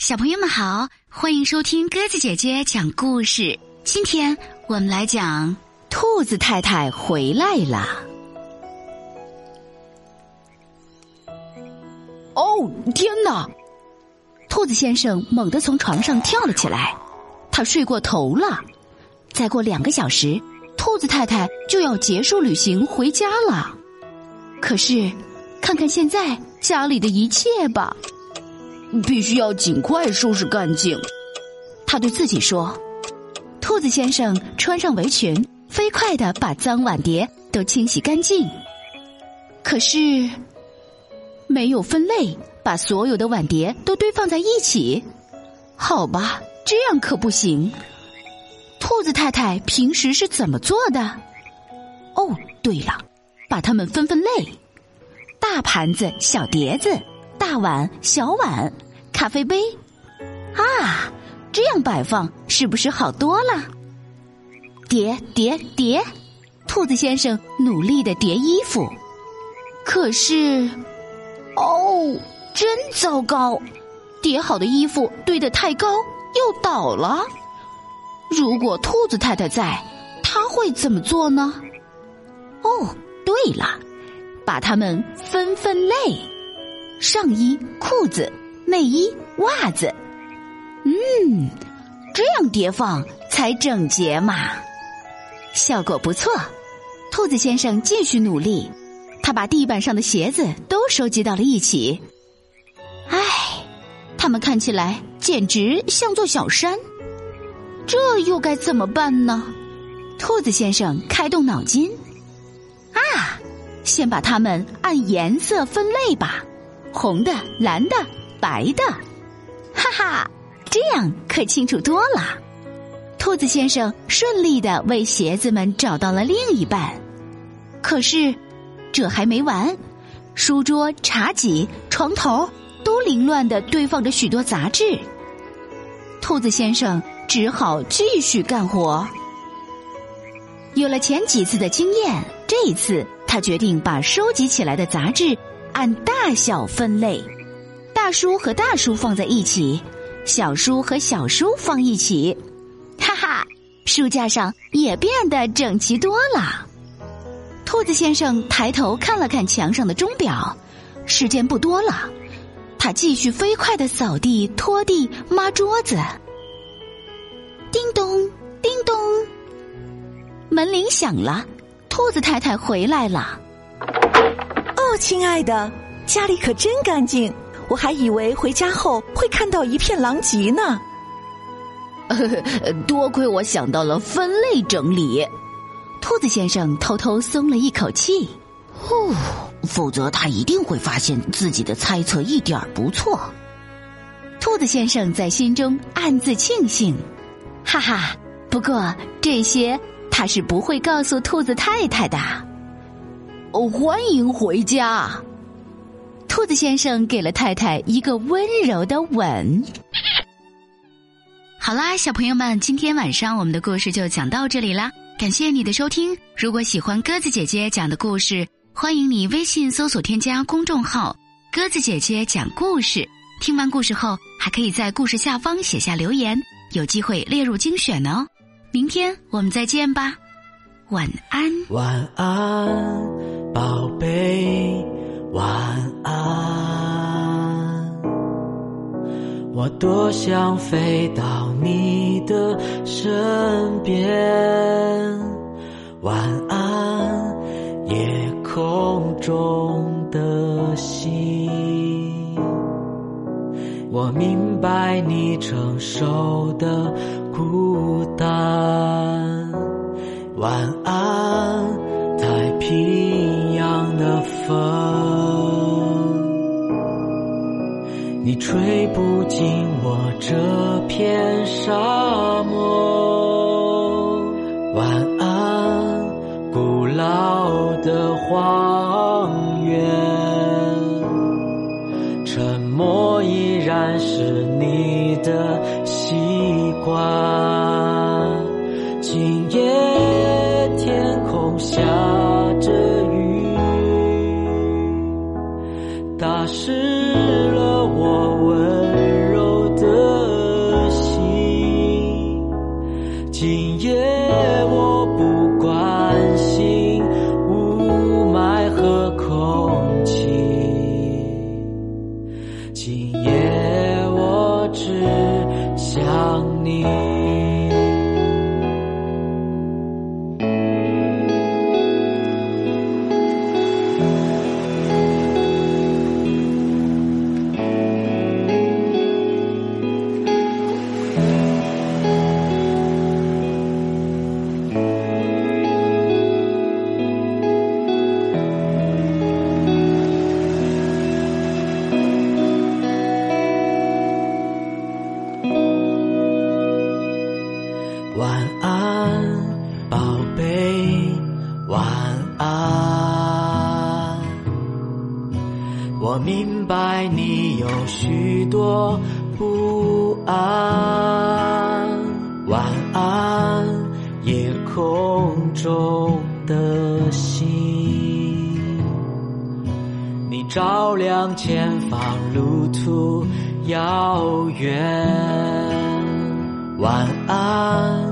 小朋友们好，欢迎收听鸽子姐姐讲故事。今天我们来讲兔子太太回来了。哦，天哪！兔子先生猛地从床上跳了起来，他睡过头了。再过两个小时，兔子太太就要结束旅行回家了。可是，看看现在家里的一切吧。必须要尽快收拾干净，他对自己说。兔子先生穿上围裙，飞快的把脏碗碟都清洗干净。可是，没有分类，把所有的碗碟都堆放在一起。好吧，这样可不行。兔子太太平时是怎么做的？哦，对了，把它们分分类：大盘子、小碟子。大碗、小碗、咖啡杯，啊，这样摆放是不是好多了？叠叠叠，兔子先生努力的叠衣服，可是，哦，真糟糕！叠好的衣服堆得太高，又倒了。如果兔子太太在，他会怎么做呢？哦，对了，把它们分分类。上衣、裤子、内衣、袜子，嗯，这样叠放才整洁嘛。效果不错，兔子先生继续努力，他把地板上的鞋子都收集到了一起。唉，他们看起来简直像座小山，这又该怎么办呢？兔子先生开动脑筋，啊，先把它们按颜色分类吧。红的、蓝的、白的，哈哈，这样可清楚多了。兔子先生顺利的为鞋子们找到了另一半，可是这还没完，书桌、茶几、床头都凌乱的堆放着许多杂志。兔子先生只好继续干活。有了前几次的经验，这一次他决定把收集起来的杂志。按大小分类，大书和大书放在一起，小书和小书放一起，哈哈，书架上也变得整齐多了。兔子先生抬头看了看墙上的钟表，时间不多了，他继续飞快的扫地、拖地、抹桌子。叮咚，叮咚，门铃响了，兔子太太回来了。哦，亲爱的，家里可真干净，我还以为回家后会看到一片狼藉呢。多亏我想到了分类整理，兔子先生偷偷松了一口气。呼，否则他一定会发现自己的猜测一点不错。兔子先生在心中暗自庆幸，哈哈。不过这些他是不会告诉兔子太太的。哦，欢迎回家！兔子先生给了太太一个温柔的吻。好啦，小朋友们，今天晚上我们的故事就讲到这里啦。感谢你的收听。如果喜欢鸽子姐姐讲的故事，欢迎你微信搜索添加公众号“鸽子姐姐讲故事”。听完故事后，还可以在故事下方写下留言，有机会列入精选哦。明天我们再见吧，晚安。晚安。宝贝，晚安。我多想飞到你的身边。晚安，夜空中的星。我明白你承受的孤单。晚安，的风，你吹不进我这片沙漠。晚安，古老的荒原，沉默依然是你晚安，宝贝，晚安。我明白你有许多不安。晚安，夜空中的星，你照亮前方路途遥远。晚安，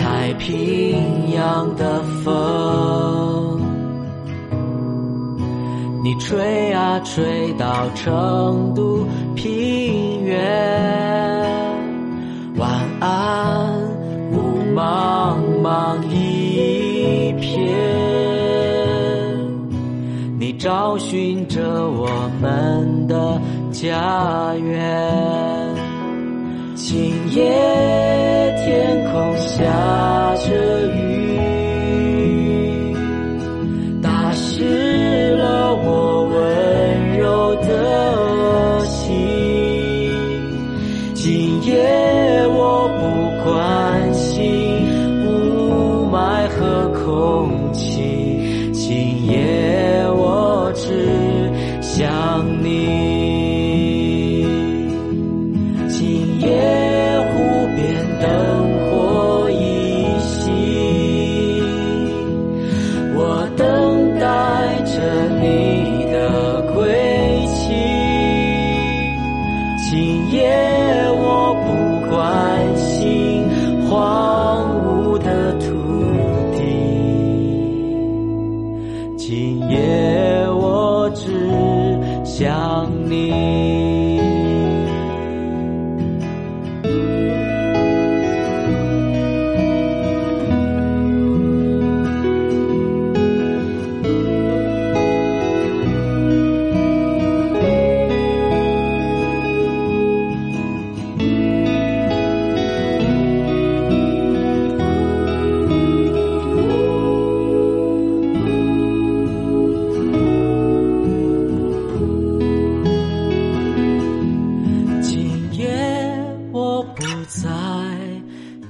太平洋的风，你吹啊吹到成都平原。晚安，雾茫茫一片，你找寻着我们的家园。今夜天空下着雨，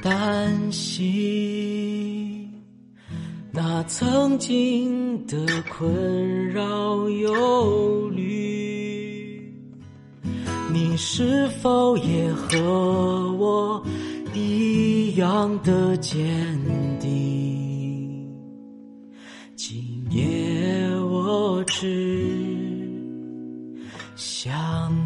担心那曾经的困扰忧虑，你是否也和我一样的坚定？今夜我只想。